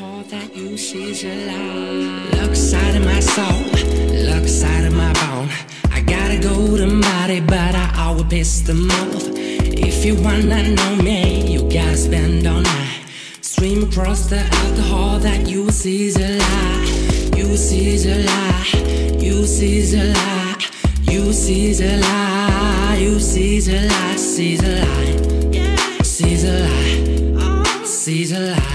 all that you see is a lie. Look side of my soul, look side of my bone. I gotta go to Marty, but I always piss them off. If you wanna know me, you gotta spend all night. Stream across the alcohol that you see is a lie. You see is a lie. You see is a lie. You see is a lie. You see is a lie. Sees a lie. Sees a lie. Sees a lie.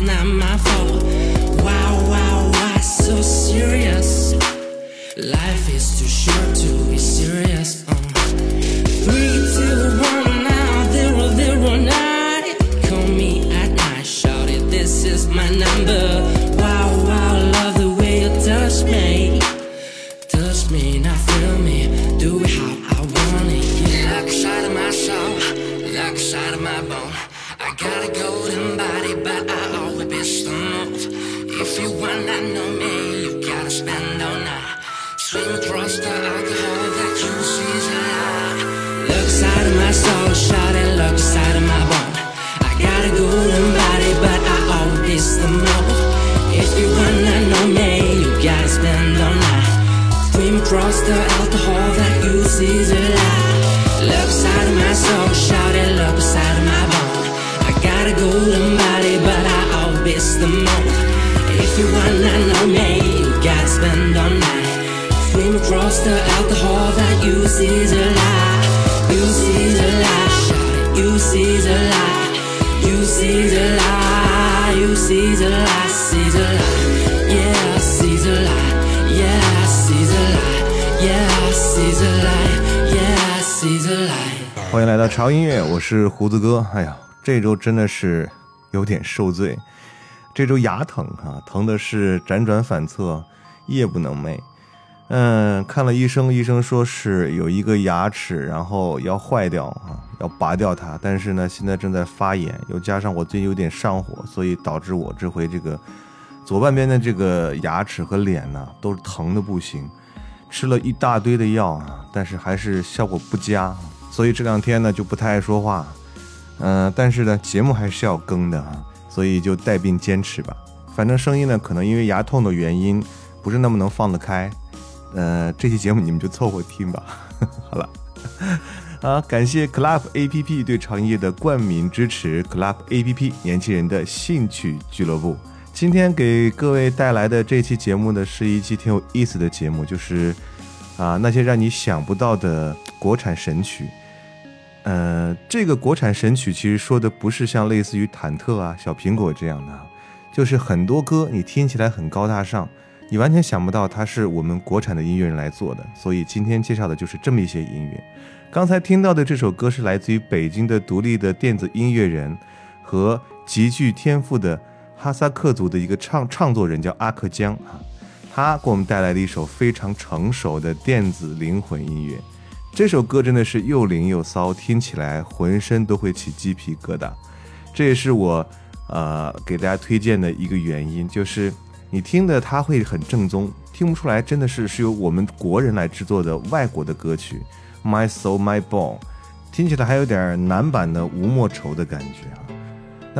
Not my fault. 欢迎来到潮音乐，我是胡子哥。哎呀，这周真的是有点受罪，这周牙疼哈、疼的是辗转反侧，夜不能寐。嗯，看了医生，医生说是有一个牙齿，然后要坏掉啊，要拔掉它。但是呢，现在正在发炎，又加上我最近有点上火，所以导致我这回这个左半边的这个牙齿和脸呢都是疼的不行。吃了一大堆的药啊，但是还是效果不佳，所以这两天呢就不太爱说话。嗯、但是呢节目还是要更的啊，所以就带病坚持吧。反正声音呢可能因为牙痛的原因不是那么能放得开。呃，这期节目你们就凑合听吧。好了，啊，感谢 Club APP 对长夜的冠名支持，Club APP 年轻人的兴趣俱乐部。今天给各位带来的这期节目呢，是一期挺有意思的节目，就是啊那些让你想不到的国产神曲。呃，这个国产神曲其实说的不是像类似于忐忑啊、小苹果这样的啊，就是很多歌你听起来很高大上，你完全想不到它是我们国产的音乐人来做的。所以今天介绍的就是这么一些音乐。刚才听到的这首歌是来自于北京的独立的电子音乐人和极具天赋的哈萨克族的一个唱唱作人，叫阿克江啊。他给我们带来了一首非常成熟的电子灵魂音乐。这首歌真的是又灵又骚，听起来浑身都会起鸡皮疙瘩。这也是我呃给大家推荐的一个原因，就是你听的它会很正宗，听不出来真的是是由我们国人来制作的外国的歌曲。My Soul My Bone，听起来还有点男版的吴莫愁的感觉啊。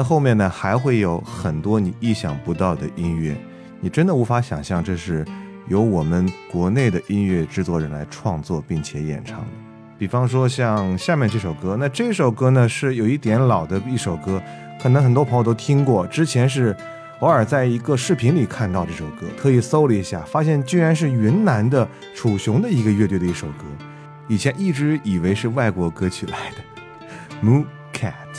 后面呢还会有很多你意想不到的音乐，你真的无法想象这是由我们国内的音乐制作人来创作并且演唱的。比方说像下面这首歌，那这首歌呢是有一点老的一首歌，可能很多朋友都听过，之前是偶尔在一个视频里看到这首歌，特意搜了一下，发现居然是云南的楚雄的一个乐队的一首歌，以前一直以为是外国歌曲来的 Moon Cat。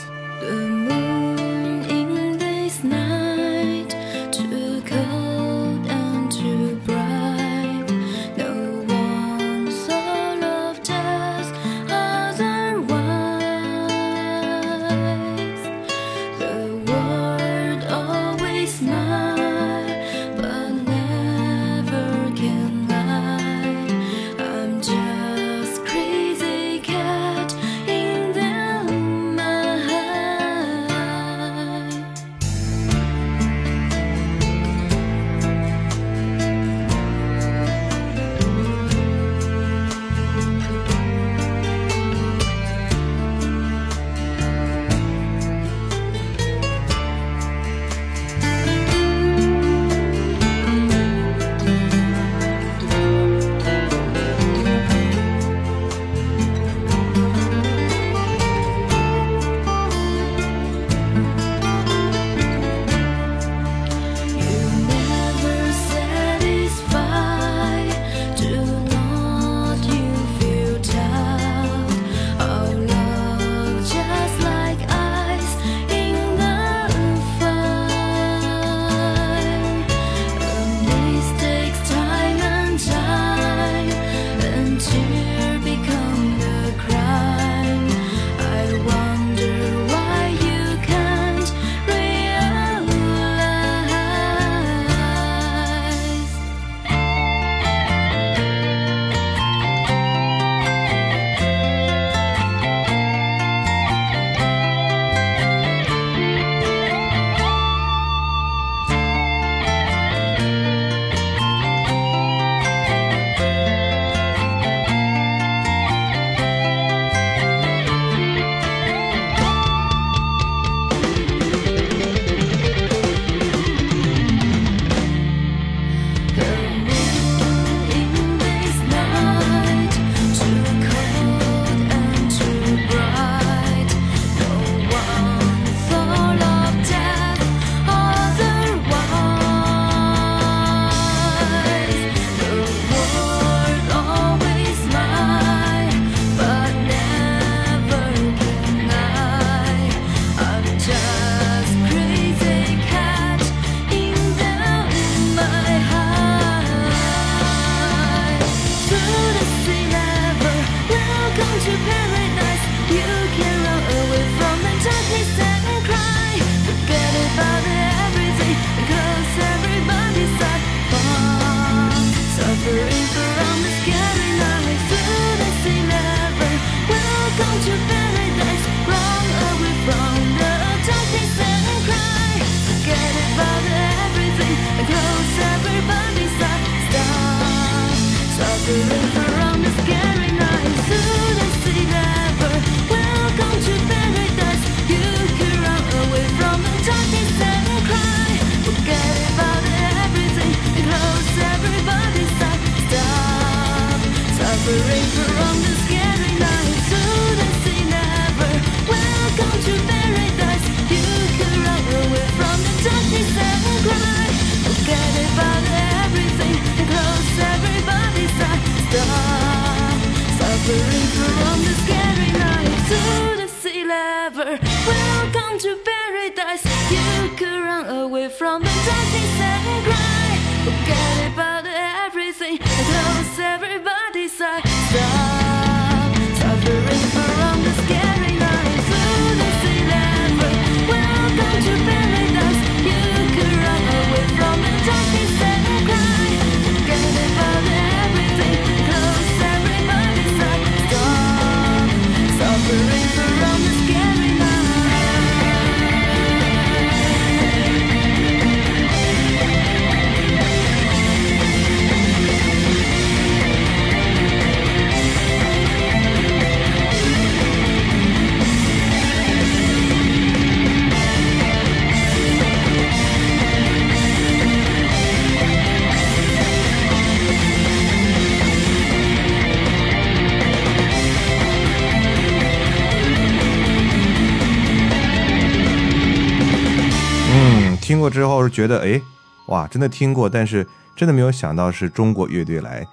过之后是觉得，哎，哇，真的听过，但是真的没有想到是中国乐队来，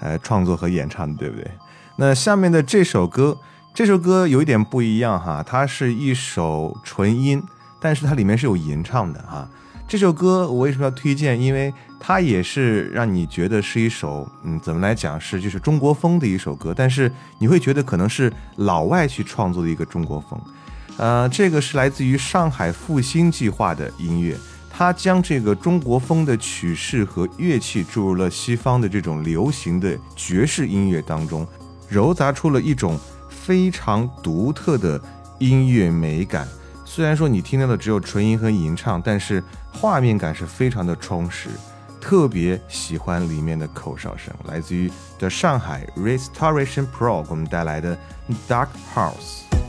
呃，创作和演唱的，对不对？那下面的这首歌，这首歌有一点不一样哈，它是一首纯音，但是它里面是有吟唱的哈。这首歌我为什么要推荐？因为它也是让你觉得是一首，嗯，怎么来讲是就是中国风的一首歌，但是你会觉得可能是老外去创作的一个中国风。呃，这个是来自于上海复兴计划的音乐，它将这个中国风的曲式和乐器注入了西方的这种流行的爵士音乐当中，糅杂出了一种非常独特的音乐美感。虽然说你听到的只有纯音和吟唱，但是画面感是非常的充实。特别喜欢里面的口哨声，来自于的上海 Restoration Pro 给我们带来的 Dark House。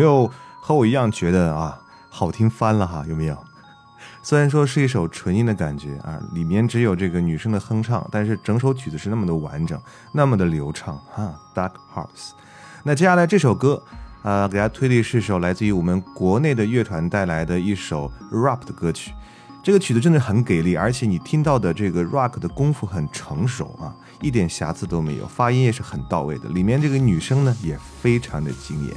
没有和我一样觉得啊，好听翻了哈？有没有？虽然说是一首纯音的感觉啊，里面只有这个女生的哼唱，但是整首曲子是那么的完整，那么的流畅哈。Dark Horse。那接下来这首歌，呃，给大家推的是首来自于我们国内的乐团带来的一首 rap 的歌曲。这个曲子真的很给力，而且你听到的这个 rock 的功夫很成熟啊，一点瑕疵都没有，发音也是很到位的。里面这个女生呢也非常的惊艳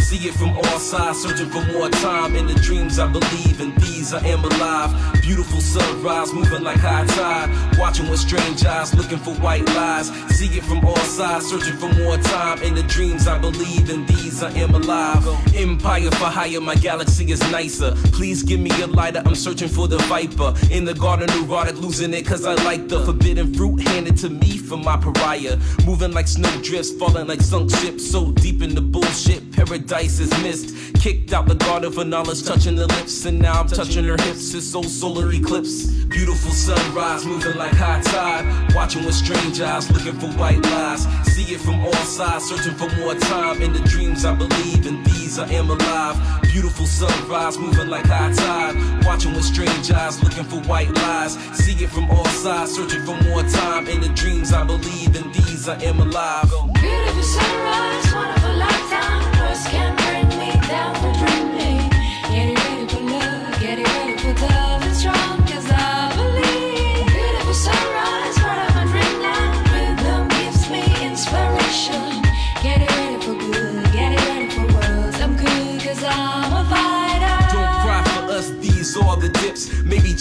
See it from all sides, searching for more time. In the dreams I believe, in these I am alive. Beautiful sunrise, moving like high tide. Watching with strange eyes, looking for white lies. See it from all sides, searching for more time. In the dreams I believe, in these I am alive. Empire for hire, my galaxy is nicer. Please give me a lighter, I'm searching for the viper. In the garden, neurotic, losing it cause I like the forbidden fruit handed to me from my pariah. Moving like snowdrifts, falling like sunk ships. So deep in the bullshit, paradise is missed. Kicked out the garden for knowledge, touching the lips. And now I'm touching her hips. It's so solar eclipse. Beautiful sunrise, moving like high tide. Watching with strange eyes, looking for white lies. See it from all sides, searching for more time. In the dreams I believe, in these I am alive. Beautiful sunrise, moving like high tide. Watching with strange eyes, looking for white lies. See it from all sides, searching for more time. In the dreams I believe, in these I am alive. Beautiful sunrise, of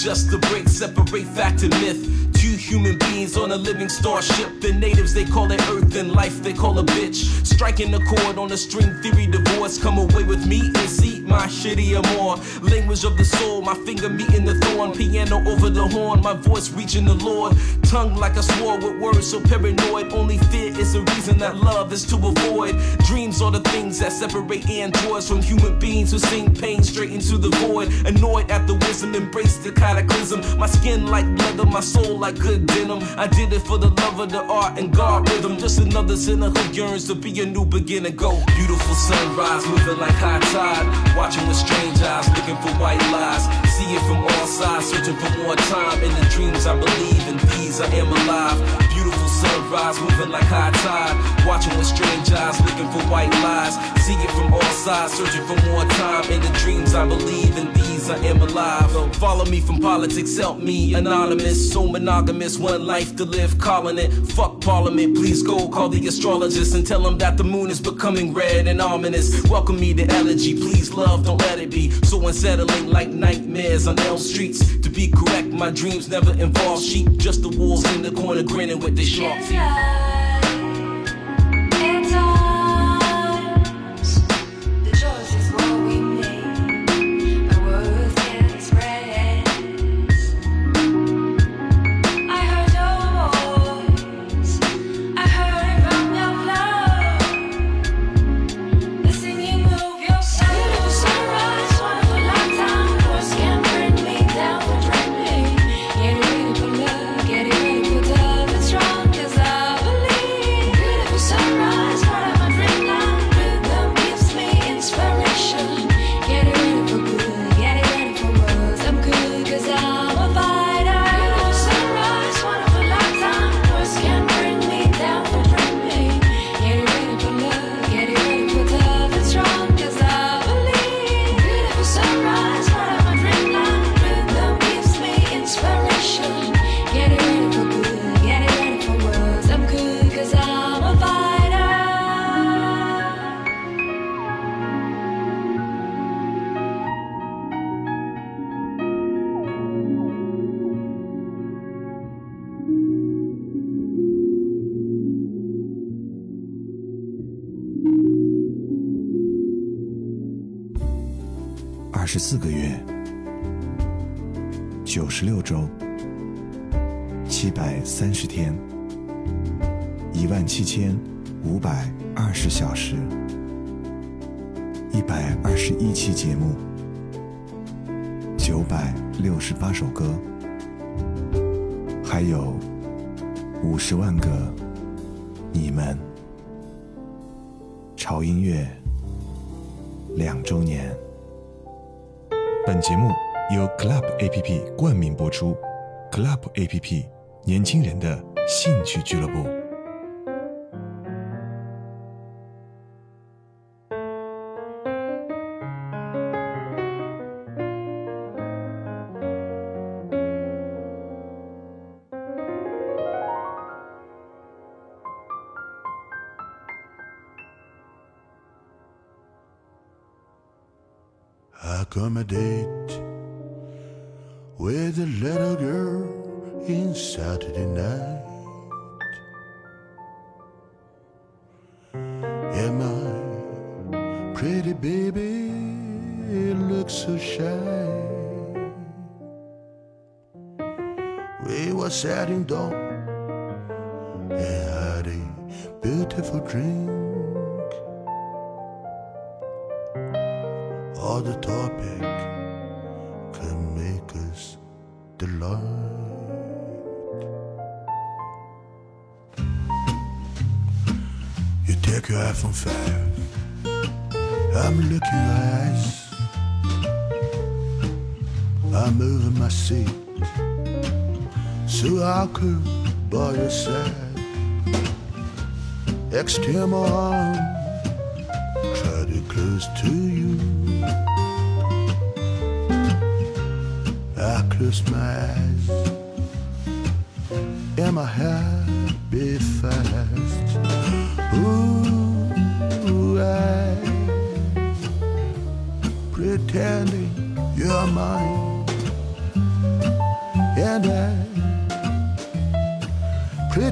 just a break, separate fact and myth. Human beings on a living starship. The natives they call it Earth, and life they call a bitch. Striking a chord on a string theory divorce. Come away with me and see my shitty more. Language of the soul, my finger meeting the thorn. Piano over the horn, my voice reaching the Lord. Tongue like a sword with words so paranoid. Only fear is the reason that love is to avoid. Dreams are the things that separate androids from human beings who sing pain straight into the void. Annoyed at the wisdom, embrace the cataclysm. My skin like leather, my soul like good denim. I did it for the love of the art and God rhythm. Just another sinner who yearns to be a new beginning. Go, beautiful sunrise, moving like high tide. Watching with strange eyes, looking for white lies. See it from all sides, searching for more time. In the dreams I believe, in these I am alive. Beautiful sunrise, moving like high tide. Watching with strange eyes, looking for white lies. See it from all sides, searching for more time. In the dreams I believe, in these I am alive. Follow me from politics, help me. Anonymous, so monogamous, one life to live, calling it. Fuck parliament, please go call the astrologist and tell them that the moon is becoming red and ominous. Welcome me to elegy, please love, don't let it be. So unsettling like nightmares on Elm Streets. To be correct, my dreams never involve sheep, just the wolves in the corner grinning with their sharp teeth. 十六周，七百三十天，一万七千五百二十小时，一百二十一期节目，九百六十八首歌，还有五十万个你们。潮音乐两周年。本节目由 Club APP 冠名播出，Club APP 年轻人的兴趣俱乐部。accommodate with a little girl in Saturday night. And my pretty baby It looks so shy. We were sitting down and had a beautiful drink.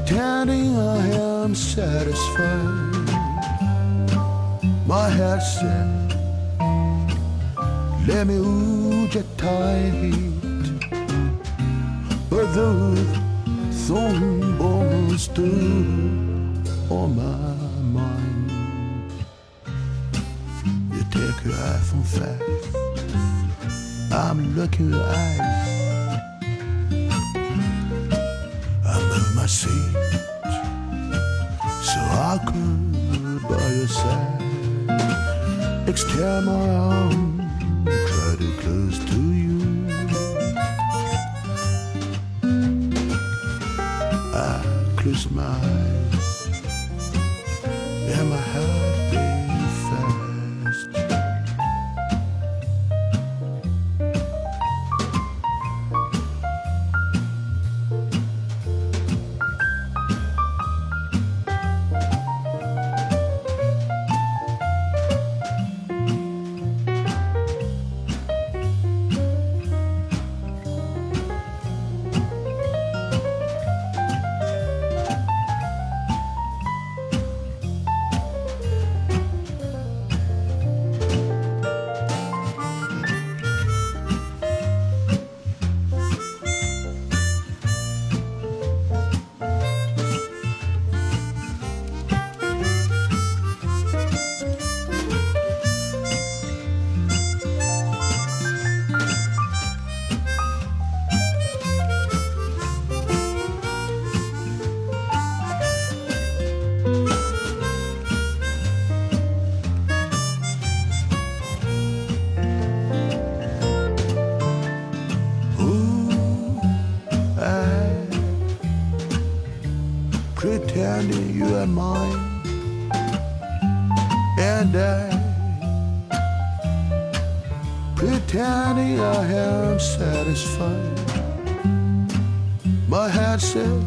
Pretending I am satisfied. My heart said, Let me hold you tight. But those thorn bones still on my mind. You take your iPhone fast. I'm looking your eyes. I move my seat could by your side. Extend my arm, try to close to you. You are mine, and I pretending I am satisfied. My heart said,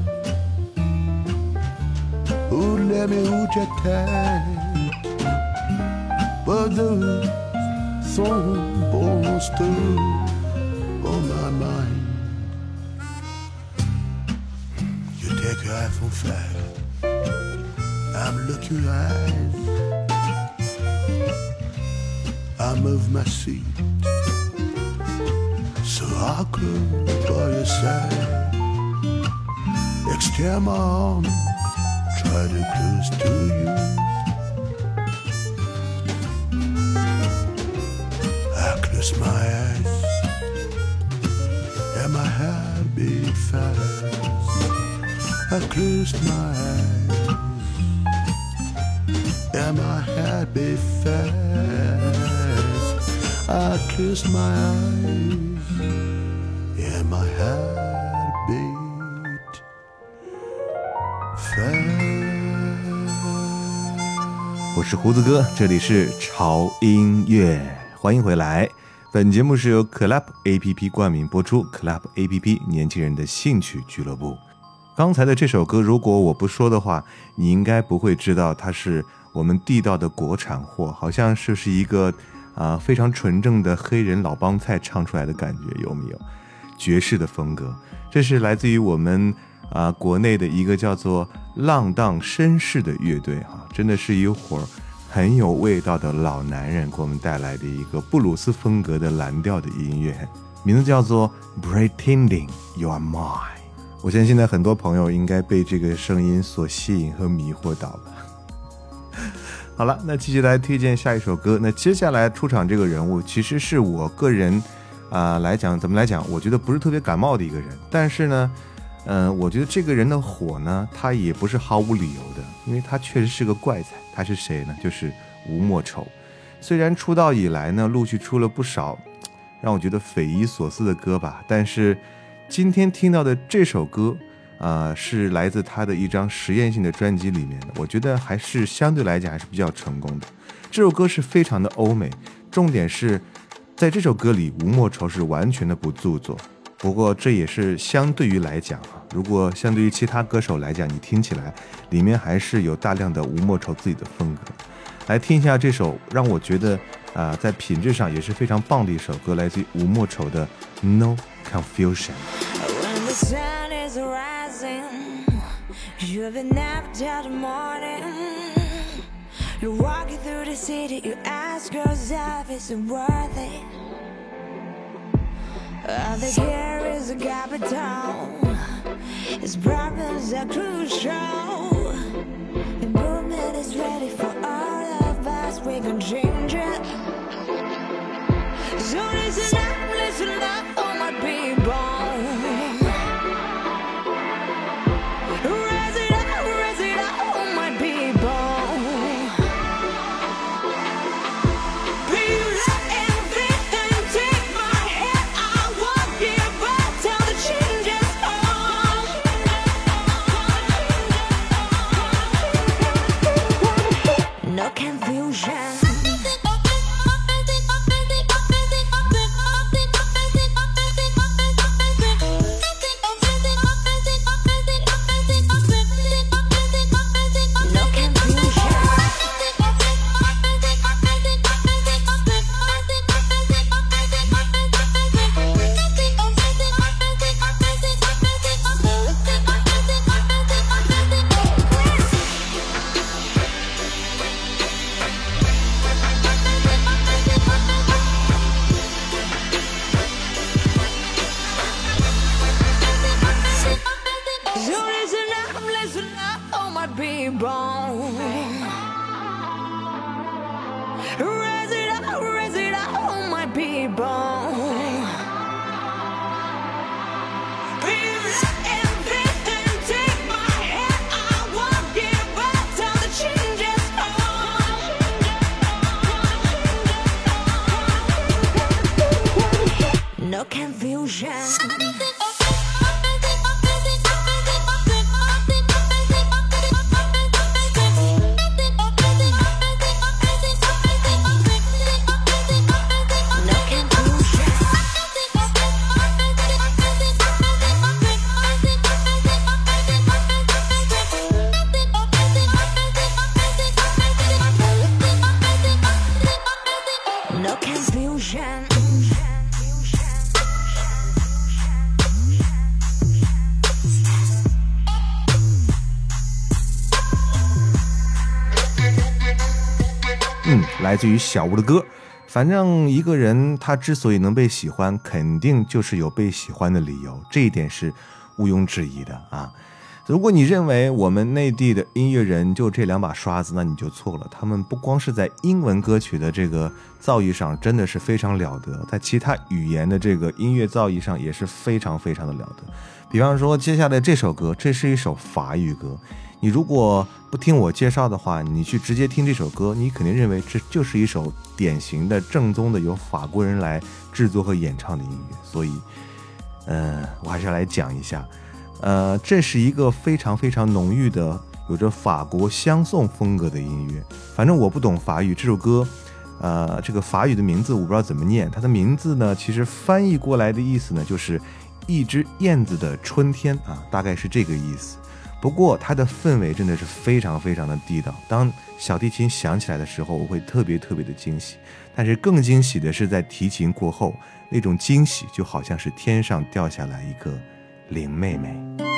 let me but the thorn bones still on my mind. You take your iPhone 5. Looking your eyes. I move my seat so I could by your side. Extend my arm, try to close to you. I close my eyes, and my heart beat fast. I closed my eyes, and my heart beat fast. I closed my eyes, and my heart beat fast. 我是胡子哥，这里是潮音乐，欢迎回来。本节目是由 Club APP 冠名播出，Club APP 年轻人的兴趣俱乐部。刚才的这首歌，如果我不说的话，你应该不会知道它是我们地道的国产货，好像是是一个啊、非常纯正的黑人老帮菜唱出来的感觉，有没有？爵士的风格，这是来自于我们啊、国内的一个叫做浪荡绅士的乐队哈、真的是一伙儿很有味道的老男人给我们带来的一个布鲁斯风格的蓝调的音乐，名字叫做《Pretending You Are Mine》。我相信现在很多朋友应该被这个声音所吸引和迷惑到了。好了，那继续来推荐下一首歌。那接下来出场这个人物，其实是我个人啊、来讲，怎么来讲？我觉得不是特别感冒的一个人，但是呢，嗯、我觉得这个人的火呢，他也不是毫无理由的，因为他确实是个怪才。他是谁呢？就是吴莫愁。虽然出道以来呢，陆续出了不少让我觉得匪夷所思的歌吧，但是今天听到的这首歌，啊，是来自他的一张实验性的专辑里面的，我觉得还是相对来讲还是比较成功的。这首歌是非常的欧美，重点是在这首歌里，吴莫愁是完全的不做作。不过这也是相对于来讲啊，如果相对于其他歌手来讲，你听起来里面还是有大量的吴莫愁自己的风格。来听一下这首让我觉得啊、在品质上也是非常棒的一首歌，来自于吴莫愁的《No Confusion》。Been up till the morning. You're walking through the city, you ask yourself, is it worth it? All the care is a capital, its problems are crucial. The movement is ready for all of us, we can change it. So listen 自于小吴的歌，反正一个人他之所以能被喜欢，肯定就是有被喜欢的理由，这一点是毋庸置疑的啊。如果你认为我们内地的音乐人就这两把刷子，那你就错了。他们不光是在英文歌曲的这个造诣上真的是非常了得，在其他语言的这个音乐造诣上也是非常非常的了得。比方说接下来这首歌，这是一首法语歌。你如果不听我介绍的话，你去直接听这首歌，你肯定认为这就是一首典型的、正宗的由法国人来制作和演唱的音乐。所以，呃，我还是要来讲一下。呃，这是一个非常非常浓郁的，有着法国香颂风格的音乐。反正我不懂法语，这首歌，呃，这个法语的名字我不知道怎么念。它的名字呢，其实翻译过来的意思呢，就是一只燕子的春天啊，大概是这个意思。不过它的氛围真的是非常非常的地道。当小提琴响起来的时候，我会特别特别的惊喜。但是更惊喜的是，在提琴过后，那种惊喜就好像是天上掉下来一个林妹妹。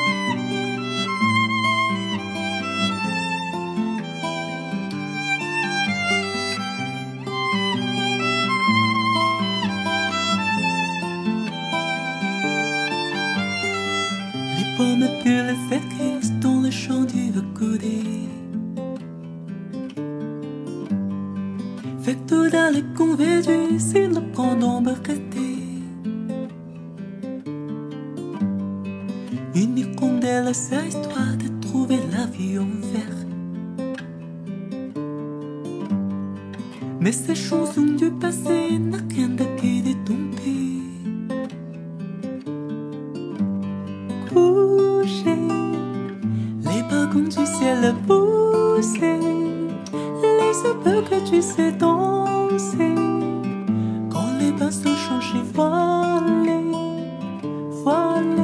Les peu que tu sais danser. Quand les bains sont changés, voilés, voilés.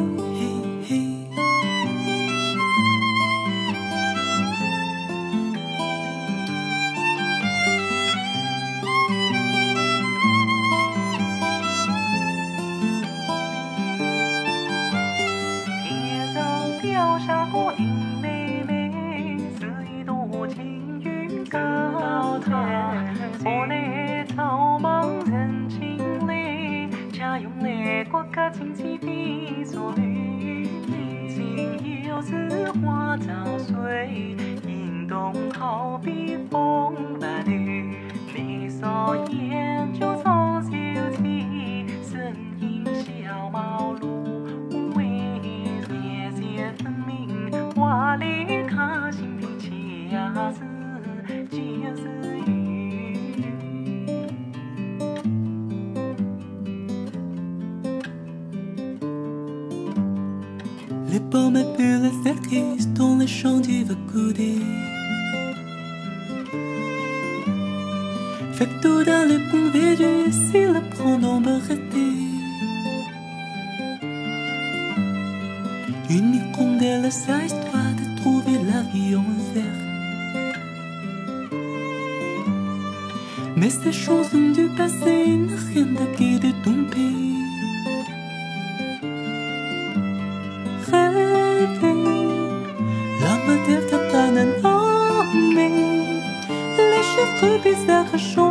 Une hirondelle, sa histoire de trouver la vie en vert. Mais ces chansons du passé n'a rien d'acquis de ton pays. Rêver, la matière capitane nommée, les cheveux bizarres chanter,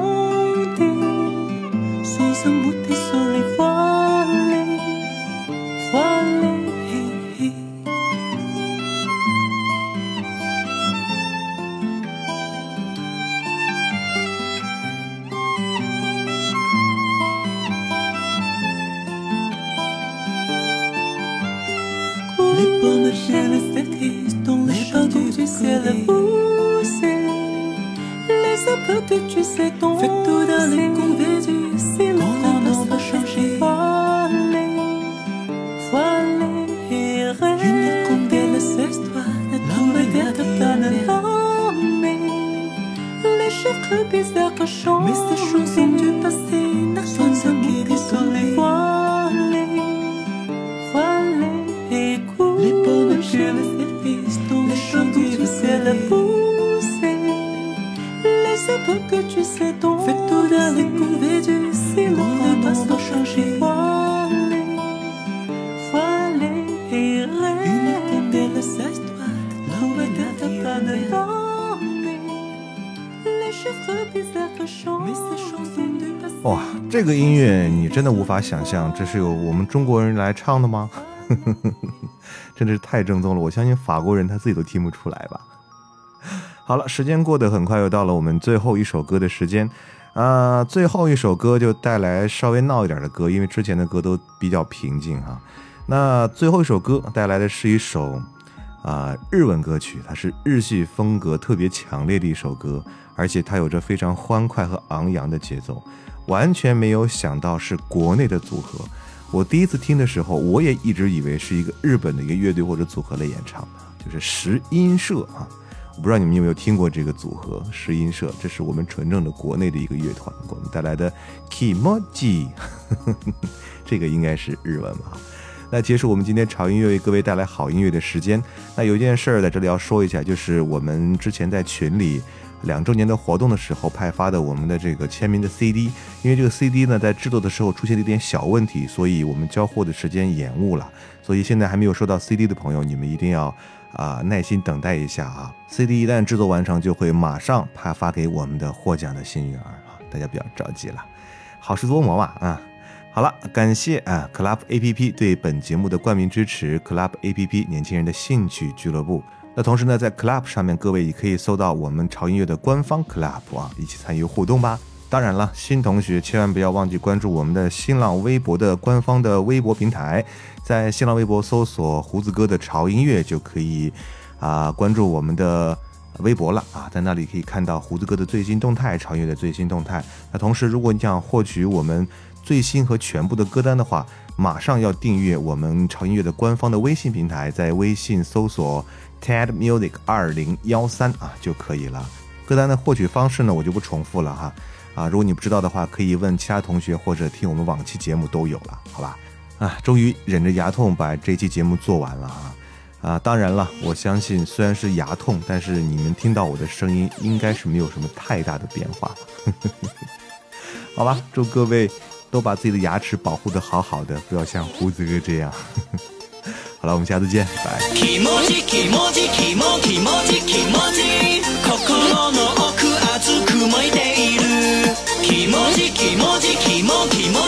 哇，这个音乐你真的无法想象，这是由我们中国人来唱的吗？真的是太正宗了，我相信法国人他自己都听不出来吧。好了，时间过得很快，又到了我们最后一首歌的时间。啊、最后一首歌就带来稍微闹一点的歌，因为之前的歌都比较平静哈。那最后一首歌带来的是一首啊、日文歌曲，它是日系风格特别强烈的一首歌，而且它有着非常欢快和昂扬的节奏，完全没有想到是国内的组合。我第一次听的时候，我也一直以为是一个日本的一个乐队或者组合来演唱，就是石音社啊。我不知道你们有没有听过这个组合石音社，这是我们纯正的国内的一个乐团，给我们带来的 Kimoji，这个应该是日文吧。那结束我们今天潮音乐为各位带来好音乐的时间。那有一件事儿在这里要说一下，就是我们之前在群里两周年的活动的时候派发的我们的这个签名的 CD，因为这个 CD 呢在制作的时候出现了一点小问题，所以我们交货的时间延误了。所以现在还没有收到 CD 的朋友，你们一定要啊、耐心等待一下啊。CD 一旦制作完成，就会马上派发给我们的获奖的幸运儿啊，大家不要着急了，好事多磨嘛啊。好了，感谢啊 Club A P P 对本节目的冠名支持，Club A P P 年轻人的兴趣俱乐部。那同时呢，在 Club 上面，各位也可以搜到我们潮音乐的官方 Club 啊，一起参与互动吧。当然了，新同学千万不要忘记关注我们的新浪微博的官方的微博平台，在新浪微博搜索“胡子哥的潮音乐”就可以啊、关注我们的微博了啊，在那里可以看到胡子哥的最新动态，潮音乐的最新动态。那同时，如果你想获取我们最新和全部的歌单的话，马上要订阅我们潮音乐的官方的微信平台，在微信搜索 TED Music 二零幺三啊就可以了。歌单的获取方式呢，我就不重复了哈。啊，如果你不知道的话，可以问其他同学或者听我们往期节目都有了，好吧？啊，终于忍着牙痛把这期节目做完了啊！啊，当然了，我相信虽然是牙痛，但是你们听到我的声音应该是没有什么太大的变化，好吧？祝各位都把自己的牙齿保护的好好的，不要像胡子哥这样。好了，我们下次见，拜。もじきもじきもきも